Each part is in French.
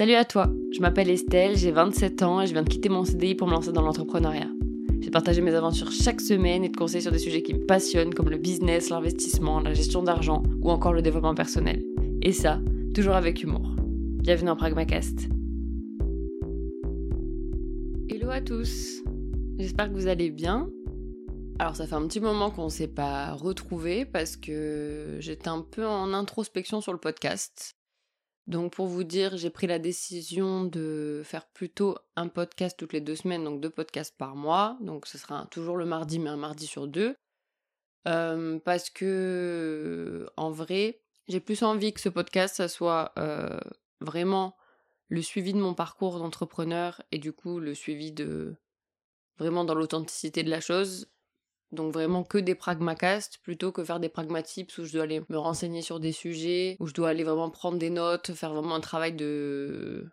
Salut à toi, je m'appelle Estelle, j'ai 27 ans et je viens de quitter mon CDI pour me lancer dans l'entrepreneuriat. J'ai partagé mes aventures chaque semaine et de conseils sur des sujets qui me passionnent comme le business, l'investissement, la gestion d'argent ou encore le développement personnel. Et ça, toujours avec humour. Bienvenue en Pragmacast. Hello à tous, j'espère que vous allez bien. Alors ça fait un petit moment qu'on ne s'est pas retrouvés parce que j'étais un peu en introspection sur le podcast. Donc pour vous dire, j'ai pris la décision de faire plutôt un podcast toutes les deux semaines, donc deux podcasts par mois. Donc ce sera toujours le mardi, mais un mardi sur deux. Euh, parce que en vrai, j'ai plus envie que ce podcast, ça soit euh, vraiment le suivi de mon parcours d'entrepreneur et du coup le suivi de vraiment dans l'authenticité de la chose donc vraiment que des pragmacasts plutôt que faire des pragmatips où je dois aller me renseigner sur des sujets, où je dois aller vraiment prendre des notes, faire vraiment un travail de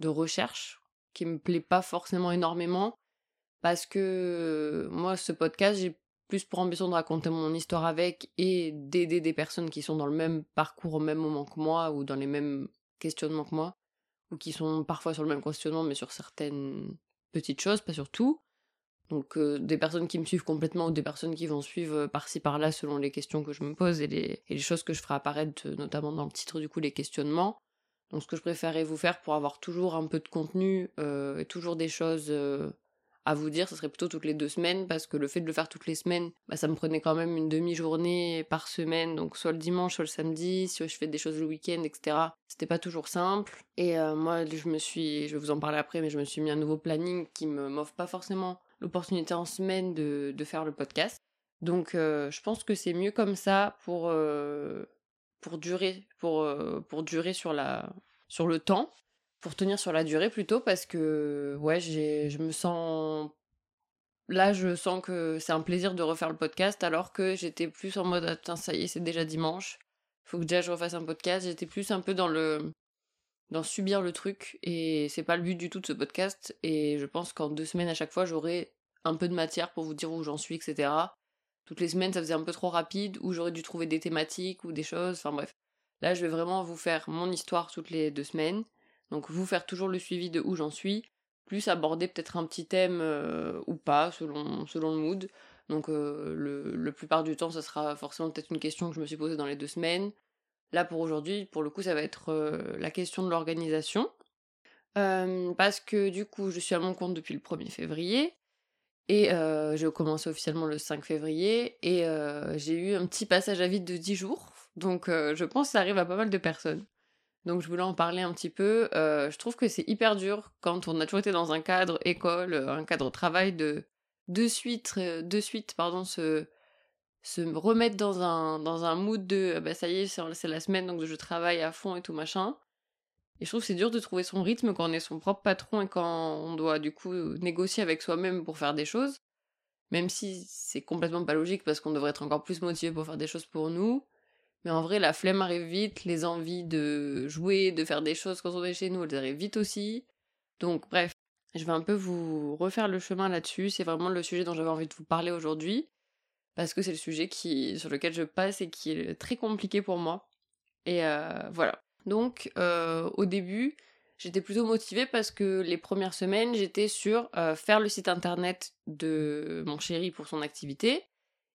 de recherche qui me plaît pas forcément énormément parce que moi ce podcast j'ai plus pour ambition de raconter mon histoire avec et d'aider des personnes qui sont dans le même parcours au même moment que moi ou dans les mêmes questionnements que moi ou qui sont parfois sur le même questionnement mais sur certaines petites choses, pas sur tout. Donc euh, des personnes qui me suivent complètement ou des personnes qui vont suivre euh, par-ci par-là selon les questions que je me pose et les, choses que je ferai apparaître euh, notamment dans le titre du coup les questionnements. Donc ce que je préférerais vous faire pour avoir toujours un peu de contenu et toujours des choses à vous dire, ce serait plutôt toutes les deux semaines parce que le fait de le faire toutes les semaines, bah, ça me prenait quand même une demi-journée par semaine, donc soit le dimanche, soit le samedi, si je fais des choses le week-end, etc. C'était pas toujours simple. Et moi, je me suis, je vais vous en parler après, mais je me suis mis un nouveau planning qui me m'offre pas forcément l'opportunité en semaine de, de, faire le podcast. Donc euh, je pense que c'est mieux comme ça pour, euh, pour durer, pour, euh, pour durer sur, la, sur le temps, pour tenir sur la durée plutôt, parce que ouais, je me sens... Là, je sens que c'est un plaisir de refaire le podcast, alors que j'étais plus en mode, attends, ça y est, c'est déjà dimanche, faut que déjà je refasse un podcast. J'étais plus un peu dans le dans subir le truc et c'est pas le but du tout de ce podcast et je pense qu'en deux semaines à chaque fois j'aurai un peu de matière pour vous dire où j'en suis etc toutes les semaines ça faisait un peu trop rapide où j'aurais dû trouver des thématiques ou des choses enfin bref. Là je vais vraiment vous faire mon histoire toutes les deux semaines. Donc vous faire toujours le suivi de où j'en suis plus aborder peut-être un petit thème euh, ou pas selon selon le mood. Donc euh, le, le plupart du temps ça sera forcément peut-être une question que je me suis posée dans les deux semaines Là, pour aujourd'hui, pour le coup, ça va être euh, la question de l'organisation. Euh, parce que du coup, je suis à mon compte depuis le 1er février. Et euh, j'ai commencé officiellement le 5 février. Et j'ai eu un petit passage à vide de 10 jours. Donc je pense que ça arrive à pas mal de personnes. Donc je voulais en parler un petit peu. je trouve que c'est hyper dur quand on a toujours été dans un cadre école, un cadre travail de de suite, de suite pardon, se, se remettre dans un, dans un mood de bah ça y est, c'est la semaine donc je travaille à fond et tout machin. Et je trouve que c'est dur de trouver son rythme quand on est son propre patron et quand on doit du coup négocier avec soi-même pour faire des choses. Même si c'est complètement pas logique parce qu'on devrait être encore plus motivé pour faire des choses pour nous. Mais en vrai, la flemme arrive vite, les envies de jouer, de faire des choses quand on est chez nous, elles arrivent vite aussi. Donc bref, je vais un peu vous refaire le chemin là-dessus. C'est vraiment le sujet dont j'avais envie de vous parler aujourd'hui parce que c'est le sujet qui, sur lequel je passe et qui est très compliqué pour moi. Et euh, voilà. Donc euh, au début, j'étais plutôt motivée parce que les premières semaines, j'étais sur euh, faire le site internet de mon chéri pour son activité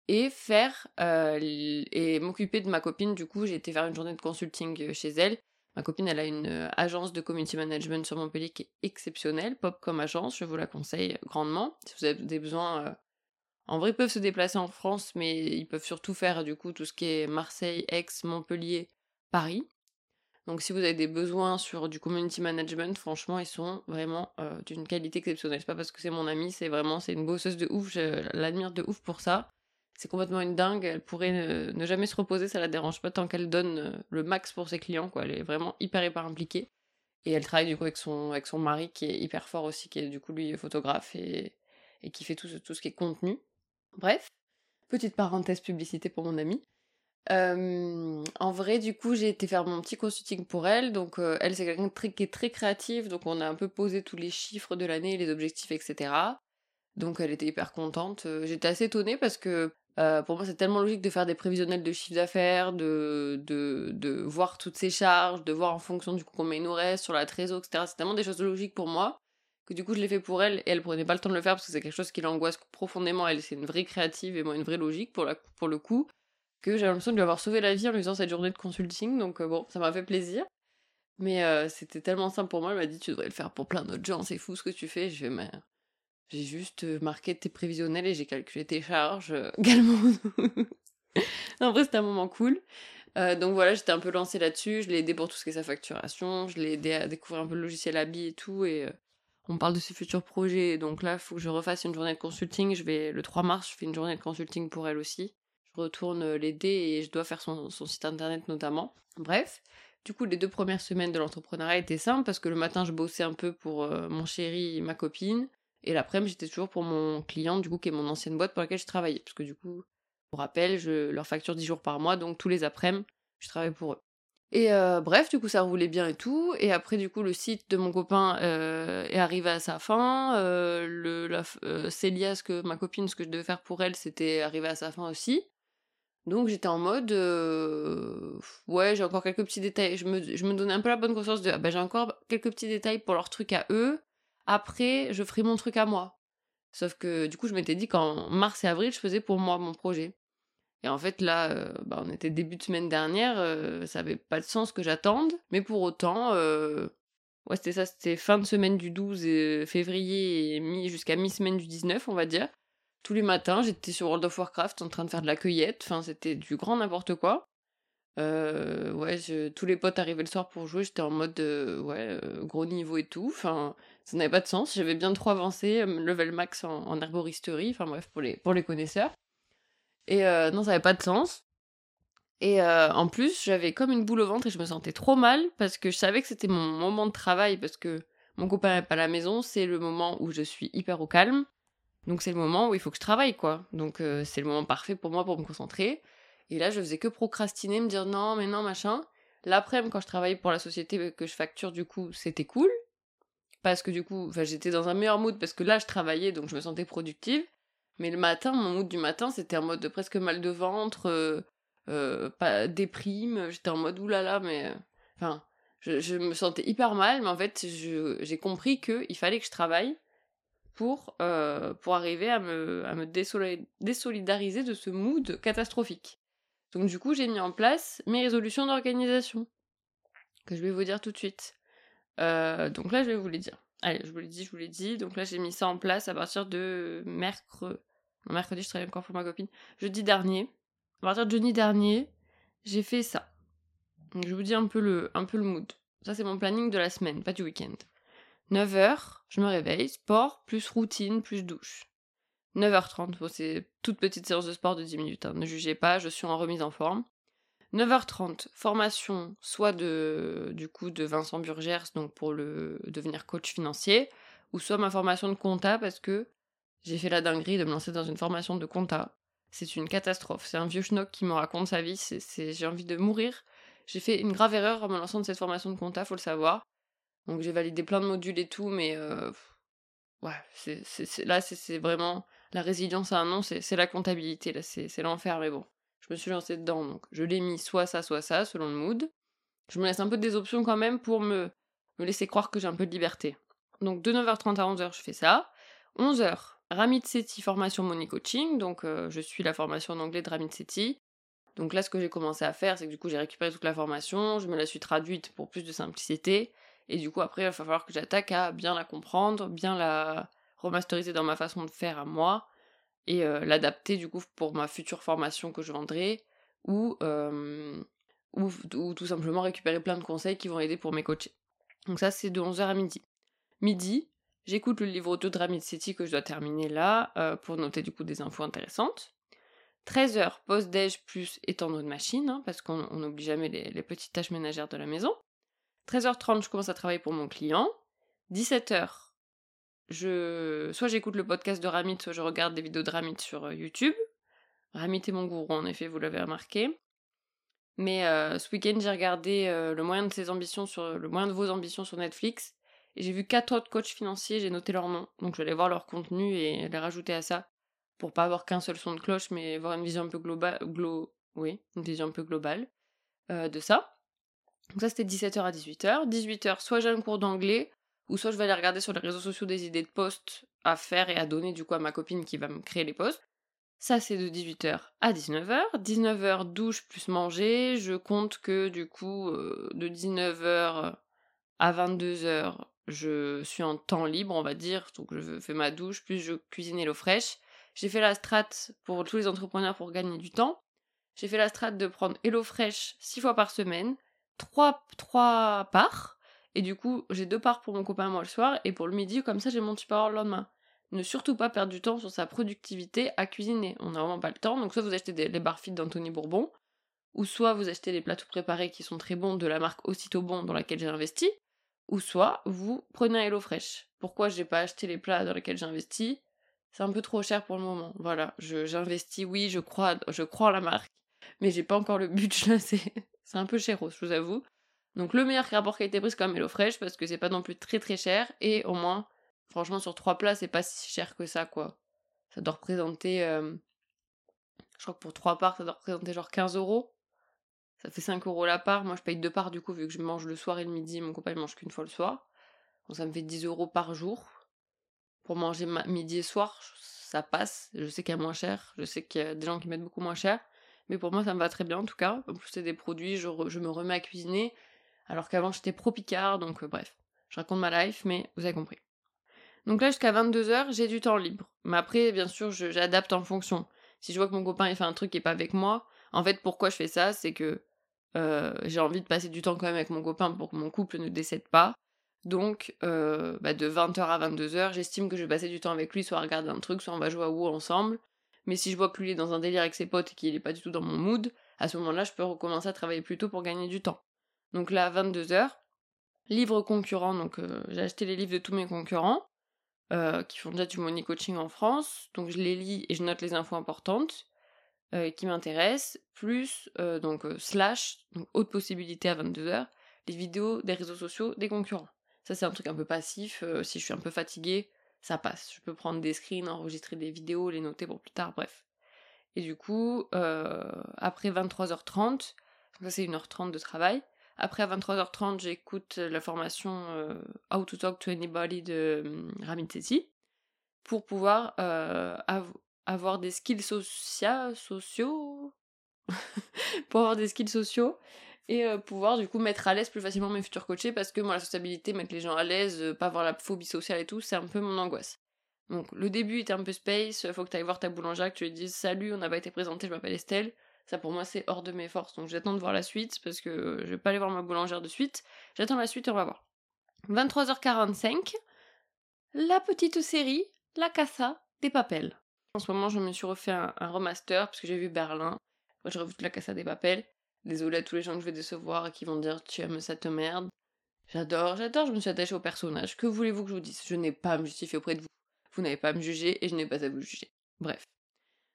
et faire et m'occuper de ma copine. Du coup, j'ai été faire une journée de consulting chez elle. Ma copine, elle a une agence de community management sur Montpellier qui est exceptionnelle, pop comme agence, je vous la conseille grandement. Si vous avez des besoins en vrai, ils peuvent se déplacer en France, mais ils peuvent surtout faire du coup tout ce qui est Marseille, Aix, Montpellier, Paris. Donc si vous avez des besoins sur du community management, franchement, ils sont vraiment euh, d'une qualité exceptionnelle. C'est pas parce que c'est mon amie, c'est vraiment, c'est une bosseuse de ouf, je l'admire de ouf pour ça. C'est complètement une dingue, elle pourrait ne, jamais se reposer, ça la dérange pas tant qu'elle donne euh, le max pour ses clients, quoi. Elle est vraiment hyper hyper impliquée. Et elle travaille du coup avec son, avec son mari qui est hyper fort aussi, qui est du coup lui photographe et, et qui fait tout, tout ce qui est contenu. Bref, petite parenthèse publicité pour mon amie. En vrai, du coup, j'ai été faire mon petit consulting pour elle. Donc, euh, elle, c'est quelqu'un qui est très créatif. Donc, on a un peu posé tous les chiffres de l'année, les objectifs, etc. Donc, elle était hyper contente. Euh, j'étais assez étonnée parce que Euh, pour moi, c'est tellement logique de faire des prévisionnels de chiffre d'affaires, de, de, de voir toutes ces charges, de voir en fonction du coup combien il nous reste sur la trésor, etc. C'est tellement des choses logiques pour moi que du coup je l'ai fait pour elle et elle prenait pas le temps de le faire parce que c'est quelque chose qui l'angoisse profondément. Elle, c'est une vraie créative et moi une vraie logique pour, la, pour le coup que j'ai l'impression de lui avoir sauvé la vie en lui faisant cette journée de consulting. Donc euh, bon, ça m'a fait plaisir. Mais euh, c'était tellement simple pour moi. Elle m'a dit tu devrais le faire pour plein d'autres gens. C'est fou ce que tu fais. J'ai juste euh, marqué tes prévisionnels et j'ai calculé tes charges également. en vrai, c'était un moment cool. donc voilà, j'étais un peu lancée là-dessus. Je l'ai aidé pour tout ce qui est sa facturation. Je l'ai aidé à découvrir un peu le logiciel Abi et tout. Et on parle de ses futurs projets. Donc là, il faut que je refasse une journée de consulting. Je vais le 3 mars, je fais une journée de consulting pour elle aussi je retourne euh, l'aider et je dois faire son, site internet notamment. Bref, du coup, les deux premières semaines de l'entrepreneuriat étaient simples parce que le matin, je bossais un peu pour euh, mon chéri ma copine. Et l'après-midi, j'étais toujours pour mon client, du coup, qui est mon ancienne boîte pour laquelle je travaillais. Parce que du coup, pour rappel, je leur facture 10 jours par mois, donc tous les après-midi, je travaille pour eux. Et euh, bref, du coup, ça roulait bien et tout. Et après, du coup, le site de mon copain est arrivé à sa fin. le, la, Célia, ce que ma copine, ce que je devais faire pour elle, c'était arrivé à sa fin aussi. Donc j'étais en mode euh, ouais j'ai encore quelques petits détails. Je me, je me donnais un peu la bonne conscience de ah ben j'ai encore quelques petits détails pour leur truc à eux. Après je ferai mon truc à moi. Sauf que du coup je m'étais dit qu'en mars et avril je faisais pour moi mon projet. Et en fait là euh, bah, on était début de semaine dernière, euh, ça avait pas de sens que j'attende. Mais pour autant ouais c'était ça c'était fin de semaine du 12 février et mi jusqu'à mi-semaine du 19 on va dire tous les matins, j'étais sur World of Warcraft en train de faire de la cueillette. Enfin, c'était du grand n'importe quoi. Euh, ouais, tous les potes arrivaient le soir pour jouer. J'étais en mode euh, ouais, euh, gros niveau et tout. Enfin, ça n'avait pas de sens. J'avais bien trop avancé, level max en, herboristerie. Enfin bref, pour les, pour les connaisseurs. Et non, ça n'avait pas de sens. Et en plus, j'avais comme une boule au ventre et je me sentais trop mal parce que je savais que c'était mon moment de travail parce que mon copain n'est pas à la maison. C'est le moment où je suis hyper au calme. Donc c'est le moment où il faut que je travaille, quoi. Donc euh, c'est le moment parfait pour moi pour me concentrer. Et là, je faisais que procrastiner, me dire non, mais non, machin. L'après-midi, quand je travaillais pour la société que je facture, du coup, c'était cool. Parce que du coup, j'étais dans un meilleur mood parce que là, je travaillais, donc je me sentais productive. Mais le matin, mon mood du matin, c'était en mode de presque mal de ventre, euh, euh, pas déprime. J'étais en mode oulala, mais. Enfin, je, je, me sentais hyper mal, mais en fait, j'ai compris qu'il fallait que je travaille pour, euh, pour arriver à me, à me désolidariser de ce mood catastrophique. Donc du coup, j'ai mis en place mes résolutions d'organisation, que je vais vous dire tout de suite. Euh, donc là, je vais vous les dire. Allez, je vous l'ai dit, je vous l'ai dit. Donc là, j'ai mis ça en place à partir de mercredi. mercredi, je travaille encore pour ma copine. Jeudi dernier. À partir de jeudi dernier, j'ai fait ça. Je vous dis un peu le, un peu le mood. Ça, c'est mon planning de la semaine, pas du week-end. 9h, je me réveille, sport, plus routine, plus douche. 9h30, bon, c'est toute petite séance de sport de 10 minutes, hein, ne jugez pas, je suis en remise en forme. 9h30, formation, soit de, du coup de Vincent Burgers, donc pour le devenir coach financier, ou soit ma formation de compta, parce que j'ai fait la dinguerie de me lancer dans une formation de compta. C'est une catastrophe, c'est un vieux schnock qui me raconte sa vie, c'est, j'ai envie de mourir. J'ai fait une grave erreur en me lançant de cette formation de compta, faut le savoir. Donc j'ai validé plein de modules et tout, mais euh, ouais, c'est, là c'est, vraiment la résilience à un nom, c'est, la comptabilité, là c'est, l'enfer, mais bon, je me suis lancée dedans, donc je l'ai mis soit ça, soit ça, selon le mood. Je me laisse un peu des options quand même pour me, me laisser croire que j'ai un peu de liberté. Donc de 9h30 à 11h, je fais ça. 11h, Ramit Seti, formation Money Coaching, donc euh, je suis la formation en anglais de Ramit Seti. Donc là, ce que j'ai commencé à faire, c'est que du coup, j'ai récupéré toute la formation, je me la suis traduite pour plus de simplicité, et du coup, après, il va falloir que j'attaque à bien la comprendre, bien la remasteriser dans ma façon de faire à moi, et l'adapter du coup pour ma future formation que je vendrai, ou, euh, ou, tout simplement récupérer plein de conseils qui vont aider pour mes coachés. Donc ça, c'est de 11h à midi. Midi, j'écoute le livre de Ramit City que je dois terminer là, pour noter du coup des infos intéressantes. 13h, post-déj plus étendre de machine, hein, parce qu'on n'oublie jamais les petites tâches ménagères de la maison. 13h30, je commence à travailler pour mon client. 17h, je... soit j'écoute le podcast de Ramit, soit je regarde des vidéos de Ramit sur euh, YouTube. Ramit est mon gourou, en effet, vous l'avez remarqué. Mais euh, ce week-end, j'ai regardé euh, le moyen de vos ambitions sur Netflix. Et j'ai vu quatre autres coachs financiers, j'ai noté leurs noms. Donc je vais voir leur contenu et les rajouter à ça pour pas avoir qu'un seul son de cloche, mais avoir une vision un peu globale, de ça. Donc ça c'était 17h à 18h. 18h, soit j'ai un cours d'anglais, ou soit je vais aller regarder sur les réseaux sociaux des idées de posts à faire et à donner du coup à ma copine qui va me créer les posts. Ça c'est de 18h à 19h. 19h douche plus manger. Je compte que du coup euh, de 19h à 22h je suis en temps libre on va dire. Donc je fais ma douche plus je cuisine l'eau fraîche. J'ai fait la strat pour tous les entrepreneurs pour gagner du temps. J'ai fait la strat de prendre HelloFresh 6 fois par semaine, 3, 3 parts, et du coup j'ai deux parts pour mon copain moi le soir, et pour le midi, comme ça j'ai mon petit le lendemain. Ne surtout pas perdre du temps sur sa productivité à cuisiner, on n'a vraiment pas le temps, donc soit vous achetez des, les barfites d'Anthony Bourbon, ou soit vous achetez des plateaux préparés qui sont très bons de la marque Aussitôt Bon dans laquelle j'ai investi, ou soit vous prenez un HelloFresh. Pourquoi j'ai pas acheté les plats dans lesquels j'ai investi? C'est un peu trop cher pour le moment. Voilà, j'investis, oui, je crois, je crois en la marque, mais j'ai pas encore le budget, c'est c'est un peu cher, je vous avoue. Donc le meilleur rapport qualité-prix c'est quand même HelloFresh parce que c'est pas non plus très très cher et au moins franchement sur trois plats c'est pas si cher que ça quoi. Ça doit représenter euh, je crois que pour trois parts ça doit représenter genre 15 euros. Ça fait 5 euros la part, moi je paye deux parts du coup vu que je mange le soir et le midi, mon copain il mange qu'une fois le soir. Donc ça me fait 10 euros par jour. Pour manger midi et soir, ça passe. Je sais qu'il y a moins cher, je sais qu'il y a des gens qui mettent beaucoup moins cher. Mais pour moi, ça me va très bien en tout cas. En plus, c'est des produits, je, me remets à cuisiner. Alors qu'avant, j'étais pro Picard, donc euh, bref. Je raconte ma life, mais vous avez compris. Donc là, jusqu'à 22h, j'ai du temps libre. Mais après, bien sûr, j'adapte en fonction. Si je vois que mon copain il fait un truc qui est pas avec moi, en fait, pourquoi je fais ça C'est que euh, j'ai envie de passer du temps quand même avec mon copain pour que mon couple ne décède pas. Donc, euh, bah, de 20h à 22h, j'estime que je vais passer du temps avec lui, soit regarder un truc, soit on va jouer à WoW ensemble. Mais si je vois que lui est dans un délire avec ses potes et qu'il est pas du tout dans mon mood, à ce moment-là, je peux recommencer à travailler plus tôt pour gagner du temps. Donc là, 22h, livres concurrents, donc euh, j'ai acheté les livres de tous mes concurrents, euh, qui font déjà du money coaching en France, donc je les lis et je note les infos importantes euh, qui m'intéressent, plus donc slash, donc haute possibilité à 22h, les vidéos des réseaux sociaux des concurrents. Ça c'est un truc un peu passif, si je suis un peu fatiguée, ça passe. Je peux prendre des screens, enregistrer des vidéos, les noter pour plus tard, bref. Et du coup, euh, après 23h30, ça c'est 1h30 de travail, après à 23h30, j'écoute la formation euh, How to Talk to Anybody de euh, Ramit pour pouvoir avoir des skills sociaux, pour avoir des skills sociaux et euh, pouvoir du coup mettre à l'aise plus facilement mes futurs coachés parce que moi la sociabilité, mettre les gens à l'aise, euh, pas avoir la phobie sociale et tout, c'est un peu mon angoisse. Donc le début était un peu space, faut que tu ailles voir ta boulangère, que tu lui dises salut, on n'a pas été présenté, je m'appelle Estelle. Ça pour moi c'est hors de mes forces, donc j'attends de voir la suite parce que je vais pas aller voir ma boulangère de suite. J'attends la suite et on va voir. 23h45, la petite série La Casa des Papels. En ce moment je me suis refait un, remaster parce que j'ai vu Berlin. Après j'ai revu La Casa des Papels. Désolée à tous les gens que je vais décevoir et qui vont dire tu aimes cette merde. J'adore, j'adore, je me suis attachée au personnage. Que voulez-vous que je vous dise? Je n'ai pas à me justifier auprès de vous. Vous n'avez pas à me juger et je n'ai pas à vous juger. Bref.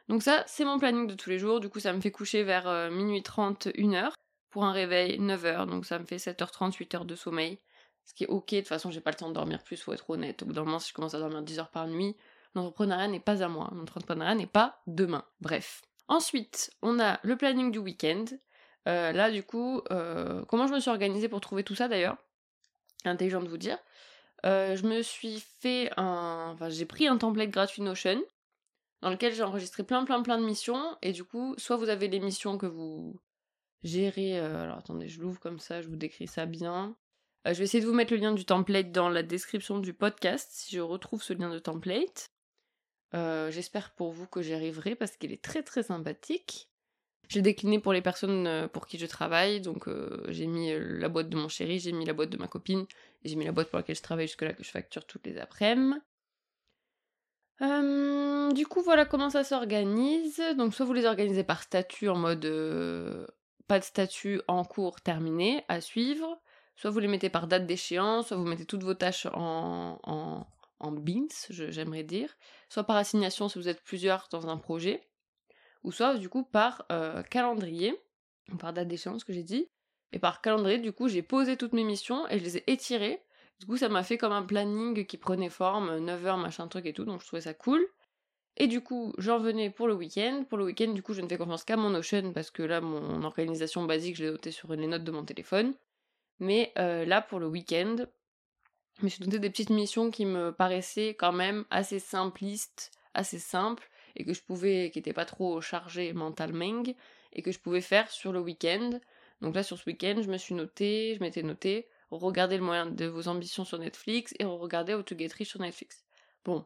Donc ça, c'est mon planning de tous les jours. Du coup, ça me fait coucher vers euh, minuit 30, 1h. Pour un réveil, 9h. Donc ça me fait 7h30, 8h de sommeil. Ce qui est ok, de toute façon, j'ai pas le temps de dormir plus, faut être honnête. Au bout d'un moment, si je commence à dormir 10 h par nuit, l'entrepreneuriat n'est pas à moi. L'entrepreneuriat n'est pas demain. Bref. Ensuite, on a le planning du week-end. Euh, là, du coup, euh, comment je me suis organisée pour trouver tout ça d'ailleurs? Intelligent de vous dire. Je me suis fait un. Enfin, j'ai pris un template gratuit Notion dans lequel j'ai enregistré plein, plein, plein de missions. Et du coup, soit vous avez les missions que vous gérez. alors attendez, je l'ouvre comme ça, je vous décris ça bien. je vais essayer de vous mettre le lien du template dans la description du podcast si je retrouve ce lien de template. J'espère pour vous que j'y arriverai parce qu'il est très très sympathique. J'ai décliné pour les personnes euh, pour qui je travaille, donc euh, j'ai mis euh, la boîte de mon chéri, j'ai mis la boîte de ma copine, et j'ai mis la boîte pour laquelle je travaille jusque-là que je facture toutes les après-midi. Du coup, voilà comment ça s'organise. Donc, soit vous les organisez par statut en mode pas de statut en cours terminé à suivre, soit vous les mettez par date d'échéance, soit vous mettez toutes vos tâches en, en, beans, j'aimerais dire, soit par assignation si vous êtes plusieurs dans un projet ou soit du coup par euh, calendrier, par date d'échéance que j'ai dit, et par calendrier du coup j'ai posé toutes mes missions et je les ai étirées, du coup ça m'a fait comme un planning qui prenait forme, 9h machin truc et tout, donc je trouvais ça cool. Et du coup, j'en venais pour le week-end. Pour le week-end, du coup, je ne fais confiance qu'à mon Notion parce que là, mon organisation basique, je l'ai notée sur les notes de mon téléphone. Mais euh, là, pour le week-end, je me suis noté des petites missions qui me paraissaient quand même assez simplistes, assez simples, et que je pouvais, qui n'étaient pas trop chargées mentalement, et que je pouvais faire sur le week-end. Donc là, sur ce week-end, je me suis noté, je m'étais noté, regardez le moyen de vos ambitions sur Netflix et regardez How to Get Rich sur Netflix. Bon,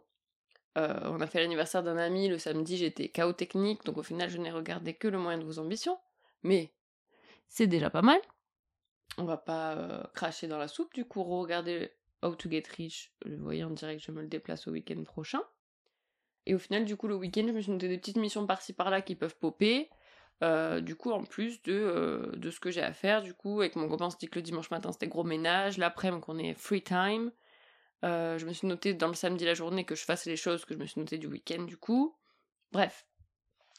euh, on a fait l'anniversaire d'un ami le samedi, j'étais chaos technique, donc au final, je n'ai regardé que le moyen de vos ambitions. Mais c'est déjà pas mal. On va pas euh, cracher dans la soupe, du coup, regardez How to Get Rich. Vous voyez, dirait que je me le déplace au week-end prochain. Et au final, du coup, le week-end, je me suis noté des petites missions par-ci par-là qui peuvent popper. Euh, du coup, en plus de, euh, de ce que j'ai à faire, du coup, avec mon copain, se dit que le dimanche matin c'était gros ménage, l'après-midi qu'on est free time. Euh, je me suis noté dans le samedi la journée que je fasse les choses que je me suis noté du week-end, du coup. Bref.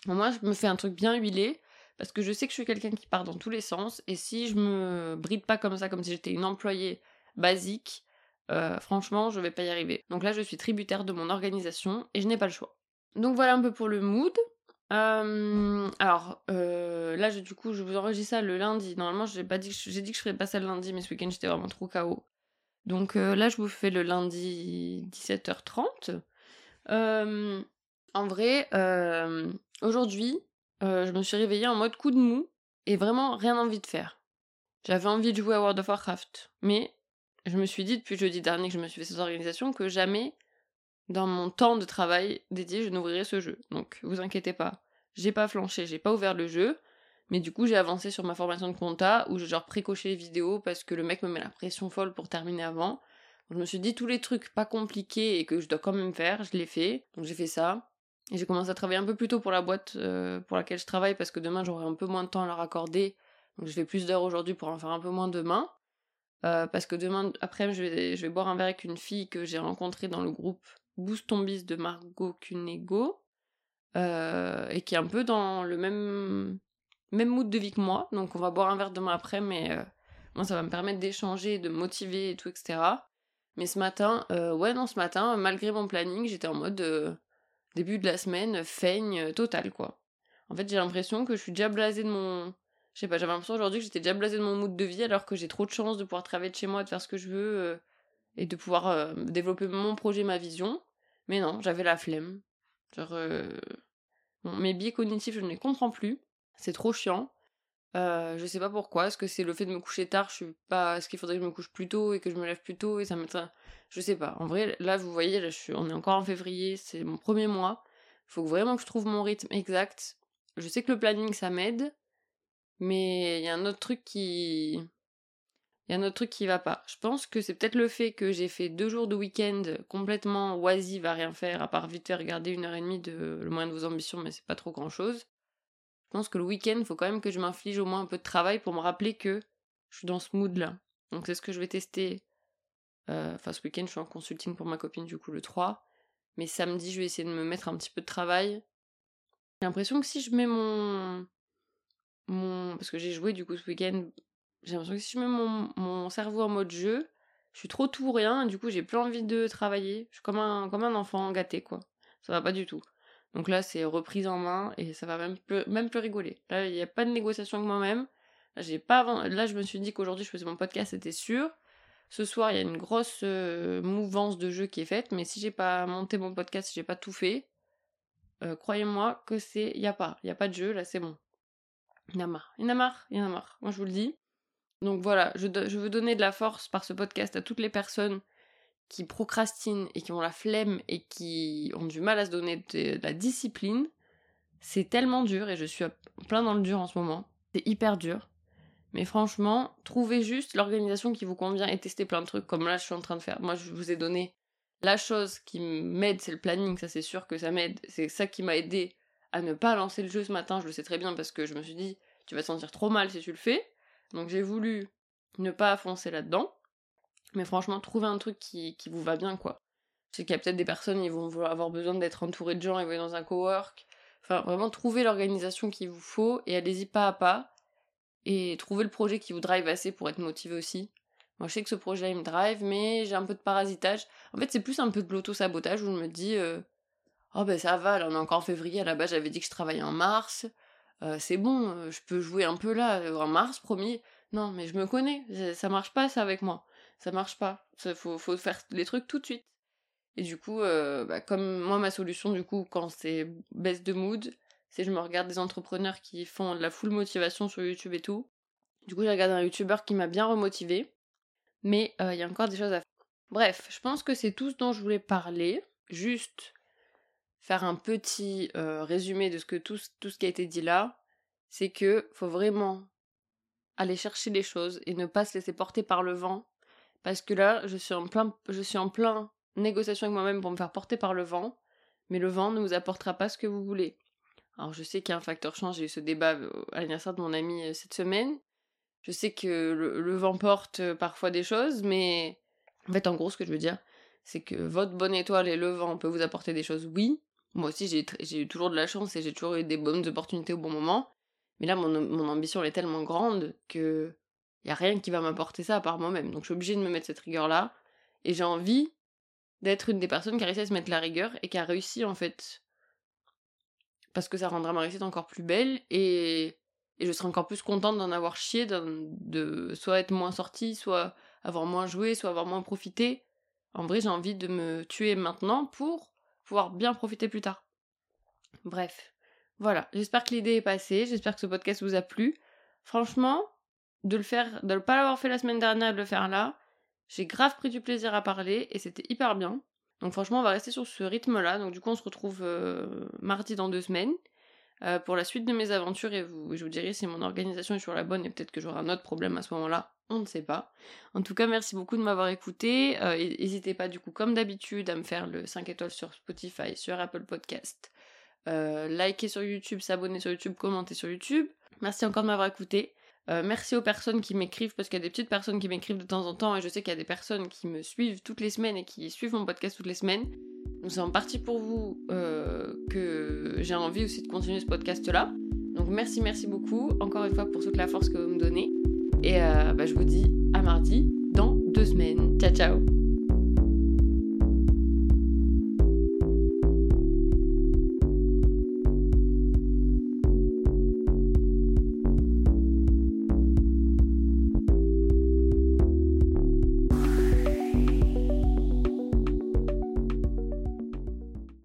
Moi, je me fais un truc bien huilé, parce que je sais que je suis quelqu'un qui part dans tous les sens, et si je me bride pas comme ça, comme si j'étais une employée basique, franchement, je vais pas y arriver. Donc là, je suis tributaire de mon organisation, et je n'ai pas le choix. Donc voilà un peu pour le mood. Euh, alors, euh, là, du coup, je vous enregistre ça le lundi. Normalement, j'ai pas dit j'ai dit que je ferais pas ça le lundi, mais ce week-end, j'étais vraiment trop KO. Donc euh, là, je vous fais le lundi 17h30. en vrai, aujourd'hui, je me suis réveillée en mode coup de mou et vraiment rien envie de faire. J'avais envie de jouer à World of Warcraft, mais je me suis dit depuis jeudi dernier que je me suis fait cette organisation que jamais dans mon temps de travail dédié, je n'ouvrirai ce jeu. Donc, vous inquiétez pas. J'ai pas flanché, j'ai pas ouvert le jeu. Mais du coup, j'ai avancé sur ma formation de compta où j'ai genre précoché les vidéos parce que le mec me met la pression folle pour terminer avant. je me suis dit tous les trucs pas compliqués et que je dois quand même faire, je l'ai fait. Donc j'ai fait ça. Et j'ai commencé à travailler un peu plus tôt pour la boîte euh, pour laquelle je travaille parce que demain j'aurai un peu moins de temps à leur accorder. Donc je fais plus d'heures aujourd'hui pour en faire un peu moins demain. Euh, parce que demain après je vais, je vais boire un verre avec une fille que j'ai rencontrée dans le groupe Boost de Margot Cunego, euh, et qui est un peu dans le même, même mood de vie que moi. Donc on va boire un verre demain après, mais euh, moi ça va me permettre d'échanger, de motiver et tout, etc. Mais ce matin, euh, ouais, non, ce matin, malgré mon planning, j'étais en mode début de la semaine, feigne total, quoi. En fait, j'ai l'impression que je suis déjà blasée de mon. Je sais pas, j'avais l'impression aujourd'hui que j'étais déjà blasée de mon mood de vie alors que j'ai trop de chance de pouvoir travailler de chez moi, de faire ce que je veux et de pouvoir développer mon projet, ma vision. Mais non, j'avais la flemme. Genre, euh, mes biais cognitifs, je ne les comprends plus. C'est trop chiant. Euh, je sais pas pourquoi. Est-ce que c'est le fait de me coucher tard Je suis pas. Est-ce qu'il faudrait que je me couche plus tôt et que je me lève plus tôt et ça me. Je sais pas. En vrai, là, vous voyez, là, je suis... on est encore en février, c'est mon premier mois. Faut vraiment que je trouve mon rythme exact. Je sais que le planning, ça m'aide. Mais il y a un autre truc qui il y a un autre truc qui va pas. Je pense que c'est peut-être le fait que j'ai fait deux jours de week-end complètement oisive à rien faire, à part vite faire regarder une heure et demie de le moyen de vos ambitions, mais c'est pas trop grand chose. Je pense que le week-end, faut quand même que je m'inflige au moins un peu de travail pour me rappeler que je suis dans ce mood-là. Donc c'est ce que je vais tester. Euh, enfin, ce week-end, je suis en consulting pour ma copine, du coup, le 3. Mais samedi, je vais essayer de me mettre un petit peu de travail. J'ai l'impression que si je mets mon. mon... Parce que j'ai joué, du coup, ce week-end j'ai l'impression que si je mets mon, cerveau en mode jeu, je suis trop tout ou rien, du coup j'ai plus envie de travailler. Je suis comme un, comme un enfant gâté, quoi. Ça va pas du tout. Donc là, c'est reprise en main, et ça va même plus, même plus rigoler. Là, il n'y a pas de négociation avec moi-même. Là, j'ai là, je me suis dit qu'aujourd'hui je faisais mon podcast, c'était sûr. Ce soir, il y a une grosse euh, mouvance de jeu qui est faite, mais si j'ai pas monté mon podcast, si j'ai pas tout fait, euh, croyez-moi que c'est. Il y a pas. Il y a pas de jeu, là, c'est bon. Il y en a marre. Il y en a marre. Il y en a marre. Moi, je vous le dis. Donc voilà, je, veux donner de la force par ce podcast à toutes les personnes qui procrastinent et qui ont la flemme et qui ont du mal à se donner de, la discipline. C'est tellement dur et je suis plein dans le dur en ce moment. C'est hyper dur. Mais franchement, trouvez juste l'organisation qui vous convient et testez plein de trucs comme là je suis en train de faire. Moi je vous ai donné la chose qui m'aide, c'est le planning, ça c'est sûr que ça m'aide. C'est ça qui m'a aidé à ne pas lancer le jeu ce matin, je le sais très bien parce que je me suis dit tu vas te sentir trop mal si tu le fais. Donc j'ai voulu ne pas foncer là-dedans. Mais franchement, trouver un truc qui, vous va bien, quoi. Sais qu'il y a peut-être des personnes, ils vont avoir besoin d'être entourés de gens, ils vont dans un cowork. Enfin, vraiment, trouver l'organisation qu'il vous faut et allez-y pas à pas. Et trouver le projet qui vous drive assez pour être motivé aussi. Moi, je sais que ce projet-là, il me drive, mais j'ai un peu de parasitage. En fait, c'est plus un peu de l'auto-sabotage où je me dis, euh, Oh ben ça va, là on est encore en février, à la base j'avais dit que je travaillais en mars. Euh, c'est bon, euh, je peux jouer un peu là, en mars, promis. Non, mais je me connais, ça marche pas ça avec moi. Ça marche pas. Faut, faire les trucs tout de suite. Et du coup, euh, bah, comme moi, ma solution, du coup, quand c'est baisse de mood, c'est je me regarde des entrepreneurs qui font de la full motivation sur YouTube et tout. Du coup, j'ai regardé un YouTuber qui m'a bien remotivé. Mais il y a encore des choses à faire. Bref, je pense que c'est tout ce dont je voulais parler. Juste faire un petit euh, résumé de ce que tout, tout ce qui a été dit là, c'est que faut vraiment aller chercher les choses et ne pas se laisser porter par le vent. Parce que là, je suis en plein, je suis en plein négociation avec moi-même pour me faire porter par le vent, mais le vent ne vous apportera pas ce que vous voulez. Alors je sais qu'il y a un facteur change, j'ai eu ce débat euh, à l'anniversaire de mon ami euh, cette semaine. Je sais que le vent porte parfois des choses, mais en fait, en gros, ce que je veux dire, c'est que votre bonne étoile et le vent peut vous apporter des choses, oui, moi aussi, j'ai eu toujours de la chance et j'ai toujours eu des bonnes opportunités au bon moment. Mais là, mon, ambition est tellement grande que il y a rien qui va m'apporter ça à part moi-même. Donc je suis obligée de me mettre cette rigueur-là. Et j'ai envie d'être une des personnes qui a réussi à se mettre la rigueur et qui a réussi en fait. Parce que ça rendra ma réussite encore plus belle et, et je serai encore plus contente d'en avoir chié, de soit être moins sortie, soit avoir moins joué, soit avoir moins profité. En vrai, j'ai envie de me tuer maintenant pour pouvoir bien profiter plus tard. Bref, voilà, j'espère que l'idée est passée, j'espère que ce podcast vous a plu. Franchement, de le faire, de ne pas l'avoir fait la semaine dernière, de le faire là, j'ai grave pris du plaisir à parler et c'était hyper bien. Donc franchement, on va rester sur ce rythme-là. Donc du coup, on se retrouve euh, mardi dans deux semaines. Euh, pour la suite de mes aventures et je vous dirai si mon organisation est sur la bonne et peut-être que j'aurai un autre problème à ce moment-là, on ne sait pas. En tout cas, merci beaucoup de m'avoir écouté. Euh, n'hésitez pas du coup, comme d'habitude, à me faire le 5 étoiles sur Spotify, sur Apple Podcast. Euh, liker sur YouTube, s'abonner sur YouTube, commenter sur YouTube. Merci encore de m'avoir écouté. merci aux personnes qui m'écrivent, parce qu'il y a des petites personnes qui m'écrivent de temps en temps, et je sais qu'il y a des personnes qui me suivent toutes les semaines et qui suivent mon podcast toutes les semaines. C'est en partie pour vous euh, que j'ai envie aussi de continuer ce podcast-là. Donc merci, merci beaucoup encore une fois pour toute la force que vous me donnez. Et euh, bah, je vous dis à mardi dans deux semaines. Ciao ciao